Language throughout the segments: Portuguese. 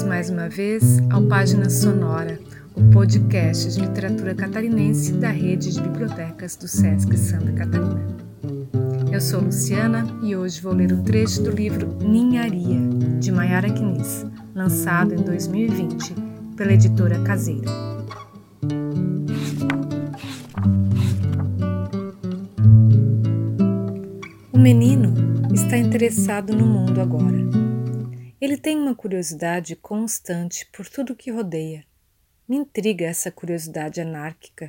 mais uma vez ao Página Sonora, o podcast de literatura catarinense da rede de bibliotecas do SESC Santa Catarina. Eu sou Luciana e hoje vou ler um trecho do livro Ninharia, de Maiara Quinis, lançado em 2020 pela editora Caseira. O menino está interessado no mundo agora ele tem uma curiosidade constante por tudo que rodeia. Me intriga essa curiosidade anárquica.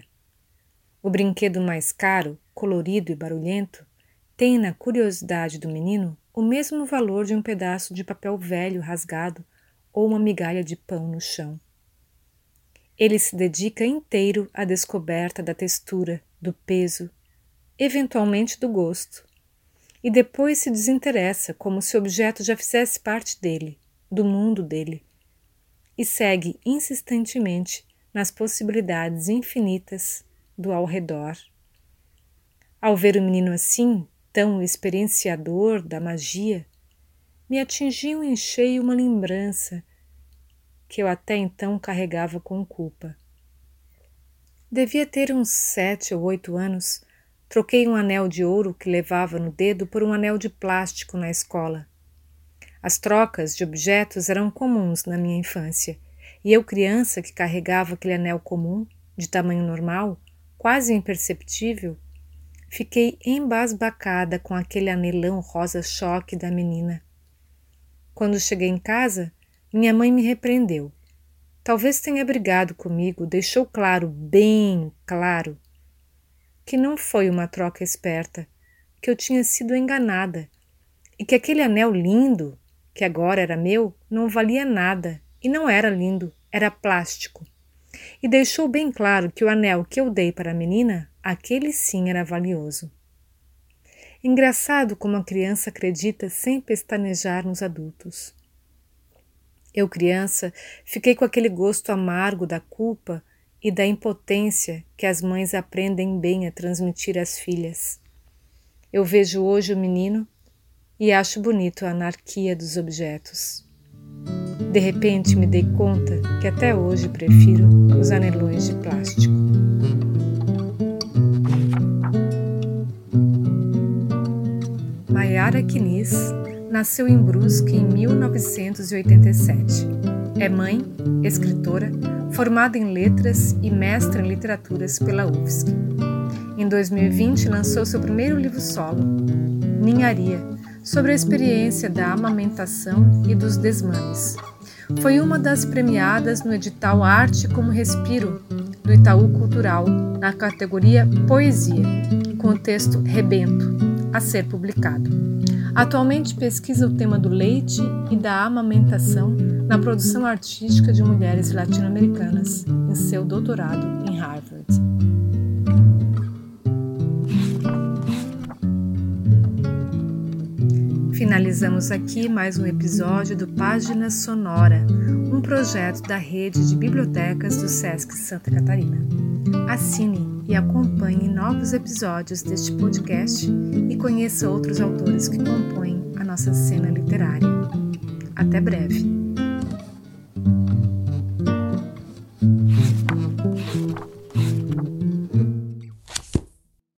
O brinquedo mais caro, colorido e barulhento, tem na curiosidade do menino o mesmo valor de um pedaço de papel velho rasgado ou uma migalha de pão no chão. Ele se dedica inteiro à descoberta da textura, do peso, eventualmente do gosto e depois se desinteressa como se o objeto já fizesse parte dele, do mundo dele, e segue insistentemente nas possibilidades infinitas do ao redor. Ao ver o menino assim, tão experienciador da magia, me atingiu em cheio uma lembrança que eu até então carregava com culpa. Devia ter uns sete ou oito anos Troquei um anel de ouro que levava no dedo por um anel de plástico na escola. As trocas de objetos eram comuns na minha infância, e eu, criança que carregava aquele anel comum, de tamanho normal, quase imperceptível, fiquei embasbacada com aquele anelão rosa-choque da menina. Quando cheguei em casa, minha mãe me repreendeu. Talvez tenha brigado comigo, deixou claro, bem claro, que não foi uma troca esperta, que eu tinha sido enganada e que aquele anel lindo, que agora era meu, não valia nada e não era lindo, era plástico. E deixou bem claro que o anel que eu dei para a menina, aquele sim era valioso. Engraçado como a criança acredita sem pestanejar nos adultos. Eu, criança, fiquei com aquele gosto amargo da culpa e da impotência que as mães aprendem bem a transmitir às filhas. Eu vejo hoje o menino e acho bonito a anarquia dos objetos. De repente me dei conta que até hoje prefiro os anelões de plástico. Mayara Quinis nasceu em Brusque em 1987. É mãe, escritora, formada em letras e mestra em literaturas pela UFSC. Em 2020, lançou seu primeiro livro solo, Ninharia, sobre a experiência da amamentação e dos desmames. Foi uma das premiadas no edital Arte como Respiro do Itaú Cultural, na categoria Poesia, com o texto Rebento, a ser publicado. Atualmente pesquisa o tema do leite e da amamentação na produção artística de mulheres latino-americanas em seu doutorado em Harvard. Finalizamos aqui mais um episódio do Página Sonora, um projeto da rede de bibliotecas do SESC Santa Catarina. Assine e acompanhe novos episódios deste podcast e conheça outros autores que compõem a nossa cena literária. Até breve!